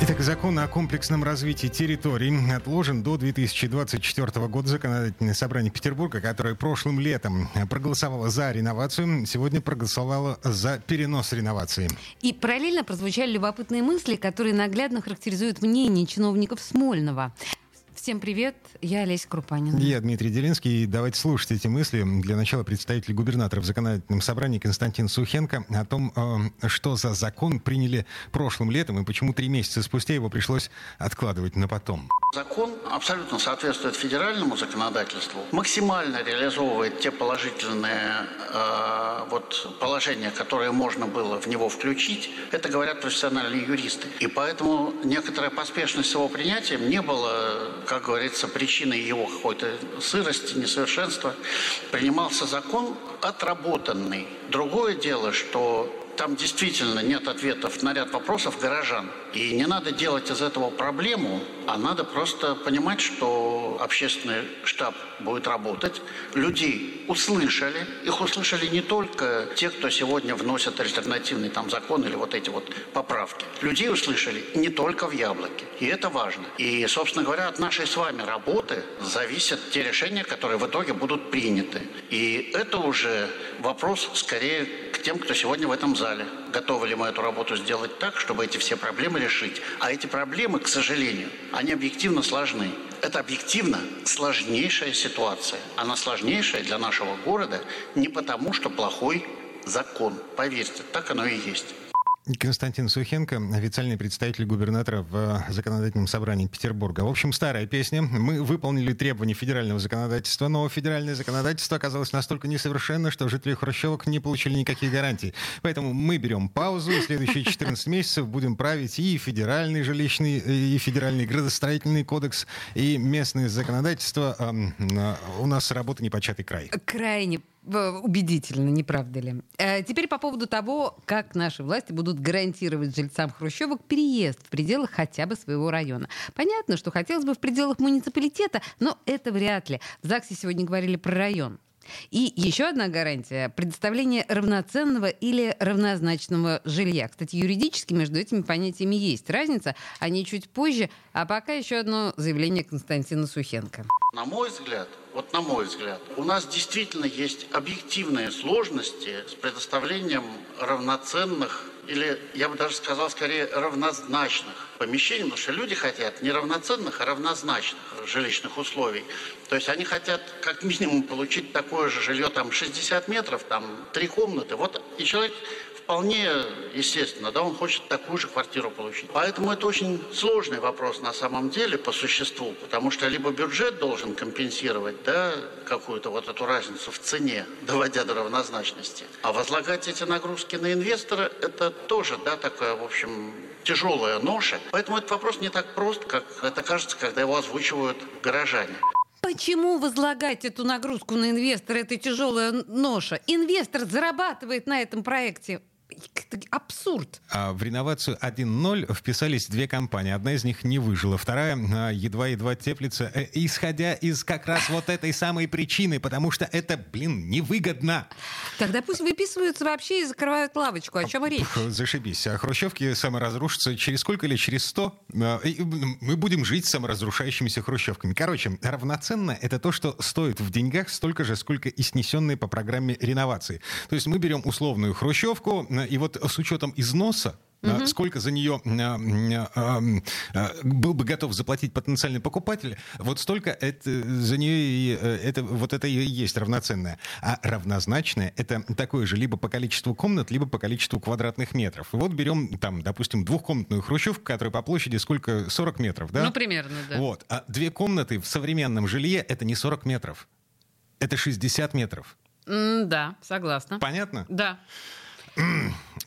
Итак, закон о комплексном развитии территорий отложен до 2024 года. Законодательное собрание Петербурга, которое прошлым летом проголосовало за реновацию, сегодня проголосовало за перенос реновации. И параллельно прозвучали любопытные мысли, которые наглядно характеризуют мнение чиновников Смольного. Всем привет, я Олеся Крупанина. Я Дмитрий Делинский. И давайте слушать эти мысли. Для начала представитель губернатора в законодательном собрании Константин Сухенко о том, э, что за закон приняли прошлым летом и почему три месяца спустя его пришлось откладывать на потом. Закон абсолютно соответствует федеральному законодательству, максимально реализовывает те положительные э, вот, положения, которые можно было в него включить. Это говорят профессиональные юристы. И поэтому некоторая поспешность с его принятием не было как говорится, причиной его какой-то сырости, несовершенства, принимался закон отработанный. Другое дело, что там действительно нет ответов на ряд вопросов горожан. И не надо делать из этого проблему, а надо просто понимать, что общественный штаб будет работать. Людей услышали. Их услышали не только те, кто сегодня вносят альтернативный там закон или вот эти вот поправки. Людей услышали не только в Яблоке. И это важно. И, собственно говоря, от нашей с вами работы зависят те решения, которые в итоге будут приняты. И это уже вопрос скорее к тем, кто сегодня в этом зале. Готовы ли мы эту работу сделать так, чтобы эти все проблемы решить? А эти проблемы, к сожалению, они объективно сложны. Это объективно сложнейшая ситуация. Она сложнейшая для нашего города не потому, что плохой закон. Поверьте, так оно и есть. Константин Сухенко, официальный представитель губернатора в законодательном собрании Петербурга. В общем, старая песня. Мы выполнили требования федерального законодательства, но федеральное законодательство оказалось настолько несовершенно, что жители Хрущевок не получили никаких гарантий. Поэтому мы берем паузу, и следующие 14 месяцев будем править и федеральный жилищный, и федеральный градостроительный кодекс, и местное законодательство. У нас работа непочатый край. Крайне убедительно, не правда ли? Э, теперь по поводу того, как наши власти будут гарантировать жильцам хрущевок переезд в пределах хотя бы своего района. Понятно, что хотелось бы в пределах муниципалитета, но это вряд ли. В ЗАГСе сегодня говорили про район. И еще одна гарантия – предоставление равноценного или равнозначного жилья. Кстати, юридически между этими понятиями есть разница, они чуть позже. А пока еще одно заявление Константина Сухенко. На мой взгляд, вот на мой взгляд, у нас действительно есть объективные сложности с предоставлением равноценных или, я бы даже сказал, скорее равнозначных помещений, потому что люди хотят не равноценных, а равнозначных жилищных условий. То есть они хотят как минимум получить такое же жилье, там 60 метров, там три комнаты. Вот и человек вполне естественно, да, он хочет такую же квартиру получить. Поэтому это очень сложный вопрос на самом деле по существу, потому что либо бюджет должен компенсировать, да, какую-то вот эту разницу в цене, доводя до равнозначности, а возлагать эти нагрузки на инвестора, это тоже, да, такая, в общем, тяжелая ноша. Поэтому этот вопрос не так прост, как это кажется, когда его озвучивают горожане. Почему возлагать эту нагрузку на инвестора, это тяжелая ноша? Инвестор зарабатывает на этом проекте абсурд. А в реновацию 1.0 вписались две компании. Одна из них не выжила, вторая а, едва-едва теплится, э, исходя из как раз вот этой самой причины, потому что это, блин, невыгодно. Тогда пусть выписываются вообще и закрывают лавочку. О чем речь? Зашибись. А хрущевки саморазрушатся через сколько или через сто? А, мы будем жить саморазрушающимися хрущевками. Короче, равноценно это то, что стоит в деньгах столько же, сколько и снесенные по программе реновации. То есть мы берем условную хрущевку, и вот с учетом износа, Угу. Сколько за нее был бы готов заплатить потенциальный покупатель, вот столько это, за нее э, это, вот это и есть равноценное. А равнозначное это такое же либо по количеству комнат, либо по количеству квадратных метров. вот берем там, допустим, двухкомнатную хрущевку, которая по площади сколько? 40 метров, да? Ну, примерно, да. Вот. А две комнаты в современном жилье это не 40 метров. Это 60 метров. Mm, да, согласна. Понятно? Да.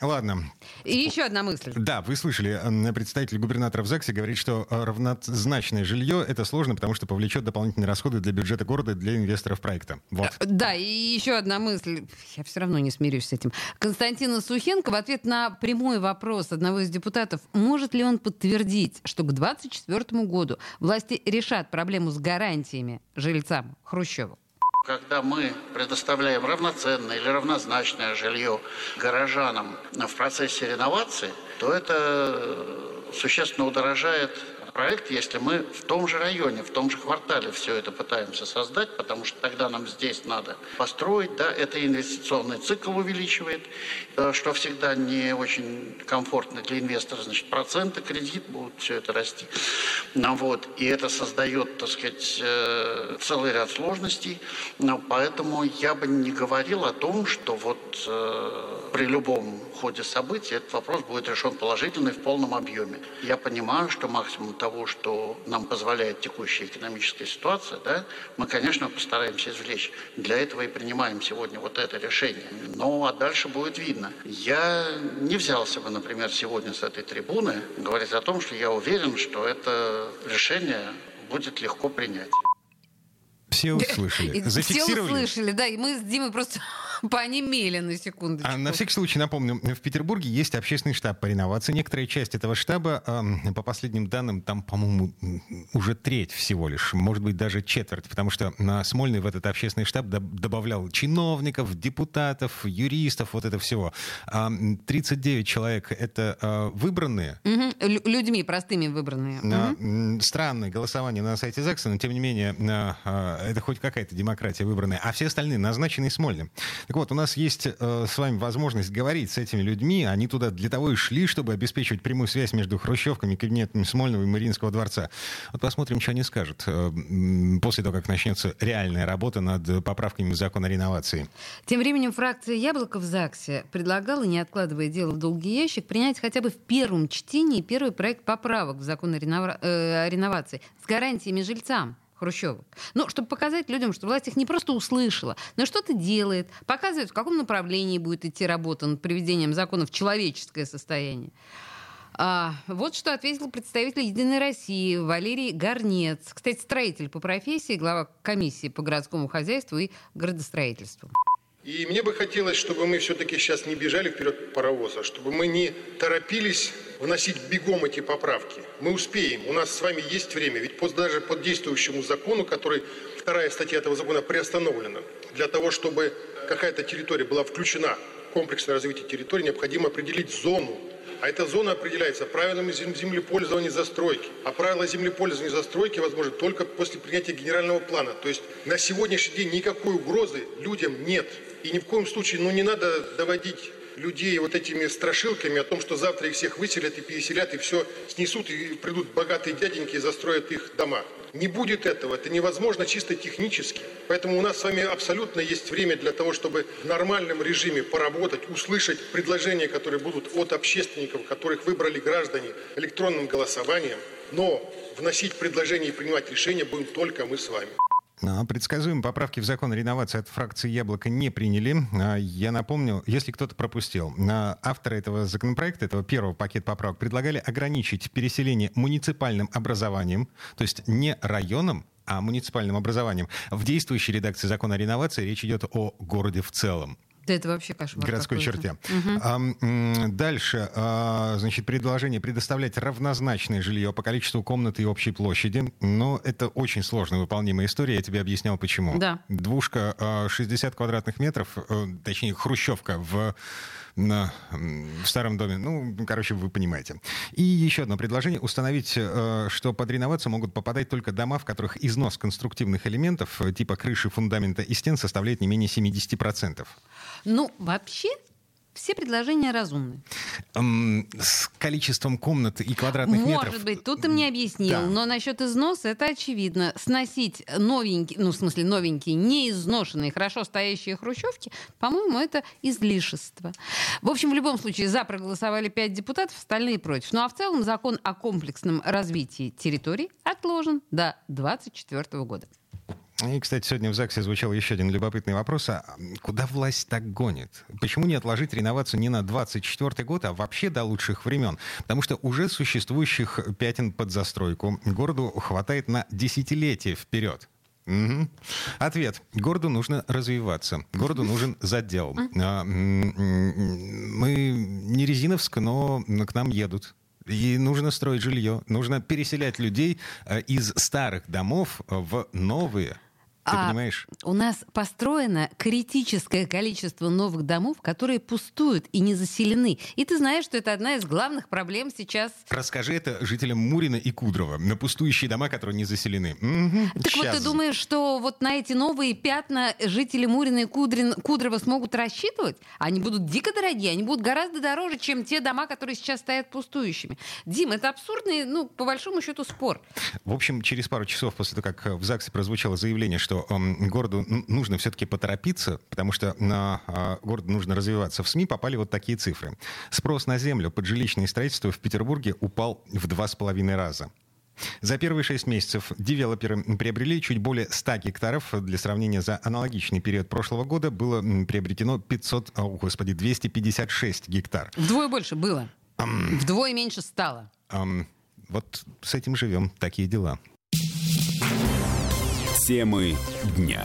Ладно. И еще одна мысль. Да, вы слышали, представитель губернатора в ЗАГСе говорит, что э, равнозначное жилье это сложно, потому что повлечет дополнительные расходы для бюджета города и для инвесторов проекта. Вот. Э, да, и еще одна мысль. Я все равно не смирюсь с этим. Константин Сухенко в ответ на прямой вопрос одного из депутатов, может ли он подтвердить, что к 2024 году власти решат проблему с гарантиями жильцам Хрущева. Когда мы предоставляем равноценное или равнозначное жилье горожанам в процессе реновации, то это существенно удорожает проект, если мы в том же районе, в том же квартале все это пытаемся создать, потому что тогда нам здесь надо построить, да, это инвестиционный цикл увеличивает, э, что всегда не очень комфортно для инвестора, значит, проценты, кредит будут все это расти. Ну, вот, и это создает, так сказать, э, целый ряд сложностей, но поэтому я бы не говорил о том, что вот э, при любом ходе событий этот вопрос будет решен положительно и в полном объеме. Я понимаю, что максимум того, что нам позволяет текущая экономическая ситуация, да, мы, конечно, постараемся извлечь. Для этого и принимаем сегодня вот это решение. Ну, а дальше будет видно. Я не взялся бы, например, сегодня с этой трибуны говорить о том, что я уверен, что это решение будет легко принять. Все услышали. Зафиксировали? Все услышали, да. И мы с Димой просто Понемели на секундочку. А на всякий случай напомню, в Петербурге есть общественный штаб по реновации. Некоторая часть этого штаба, по последним данным, там, по-моему, уже треть всего лишь, может быть, даже четверть, потому что на Смольный в этот общественный штаб добавлял чиновников, депутатов, юристов, вот это всего. 39 человек — это э, выбранные. Угу. Людьми простыми выбранные. Угу. Странное голосование на сайте ЗАГСа, но тем не менее э, это хоть какая-то демократия выбранная. А все остальные назначены Смольным. Так вот, у нас есть э, с вами возможность говорить с этими людьми. Они туда для того и шли, чтобы обеспечивать прямую связь между хрущевками, кабинетами Смольного и Мариинского дворца. Вот посмотрим, что они скажут э, после того, как начнется реальная работа над поправками закона о реновации. Тем временем фракция «Яблоко» в ЗАГСе предлагала, не откладывая дело в долгий ящик, принять хотя бы в первом чтении первый проект поправок в закон о, ренова... э, о реновации с гарантиями жильцам. Хрущевых. Ну, чтобы показать людям, что власть их не просто услышала, но что-то делает, показывает, в каком направлении будет идти работа над приведением закона в человеческое состояние. А, вот что ответил представитель «Единой России» Валерий Горнец. Кстати, строитель по профессии, глава комиссии по городскому хозяйству и градостроительству. И мне бы хотелось, чтобы мы все-таки сейчас не бежали вперед паровоза, чтобы мы не торопились вносить бегом эти поправки. Мы успеем, у нас с вами есть время, ведь под, даже по действующему закону, который, вторая статья этого закона приостановлена, для того, чтобы какая-то территория была включена в комплексное развитие территории, необходимо определить зону а эта зона определяется правилами землепользования и застройки. А правила землепользования и застройки возможны только после принятия генерального плана. То есть на сегодняшний день никакой угрозы людям нет. И ни в коем случае ну, не надо доводить людей вот этими страшилками о том, что завтра их всех выселят и переселят, и все снесут, и придут богатые дяденьки и застроят их дома. Не будет этого, это невозможно чисто технически. Поэтому у нас с вами абсолютно есть время для того, чтобы в нормальном режиме поработать, услышать предложения, которые будут от общественников, которых выбрали граждане электронным голосованием. Но вносить предложения и принимать решения будем только мы с вами. А, предсказуемые поправки в закон о реновации от фракции «Яблоко» не приняли. А, я напомню, если кто-то пропустил, а, авторы этого законопроекта, этого первого пакета поправок, предлагали ограничить переселение муниципальным образованием, то есть не районом, а муниципальным образованием. В действующей редакции закона о реновации речь идет о городе в целом. Да это вообще кошмар. Городской черте. Угу. А, дальше, а, значит, предложение предоставлять равнозначное жилье по количеству комнат и общей площади. Но это очень сложно выполнимая история, я тебе объяснял почему. Да. Двушка 60 а, квадратных метров, э, точнее, хрущевка в на, в старом доме. Ну, короче, вы понимаете. И еще одно предложение. Установить, э, что под реновацию могут попадать только дома, в которых износ конструктивных элементов, э, типа крыши, фундамента и стен, составляет не менее 70%. Ну, вообще, все предложения разумны. с количеством комнат и квадратных Может метров... Может быть, тут ты мне объяснил, да. но насчет износа это очевидно. Сносить новенькие, ну, в смысле, новенькие, не изношенные, хорошо стоящие хрущевки, по-моему, это излишество. В общем, в любом случае, за проголосовали пять депутатов, остальные против. Ну, а в целом закон о комплексном развитии территорий отложен до 2024 года. И, кстати, сегодня в ЗАГСе звучал еще один любопытный вопрос. А куда власть так гонит? Почему не отложить реновацию не на 24 год, а вообще до лучших времен? Потому что уже существующих пятен под застройку городу хватает на десятилетие вперед. Угу. Ответ. Городу нужно развиваться. Городу нужен задел. А, мы не Резиновск, но к нам едут. И нужно строить жилье, нужно переселять людей э, из старых домов в новые. Ты а понимаешь? У нас построено критическое количество новых домов, которые пустуют и не заселены. И ты знаешь, что это одна из главных проблем сейчас. Расскажи это жителям Мурина и Кудрова на пустующие дома, которые не заселены. Угу, так сейчас. вот ты думаешь, что вот на эти новые пятна жители Мурина и Кудрин, Кудрова смогут рассчитывать? Они будут дико дорогие, они будут гораздо дороже, чем те дома, которые сейчас стоят пустующими. Дим, это абсурдный, ну, по большому счету, спор. В общем, через пару часов после того, как в ЗАГСе прозвучало заявление, что что э, городу нужно все-таки поторопиться, потому что на э, город нужно развиваться. В СМИ попали вот такие цифры. Спрос на землю под жилищное строительство в Петербурге упал в два с половиной раза. За первые шесть месяцев девелоперы приобрели чуть более 100 гектаров. Для сравнения, за аналогичный период прошлого года было приобретено 500, о, господи, 256 гектар. Вдвое больше было. Вдвое меньше стало. Вот с этим живем. Такие дела. Темы дня.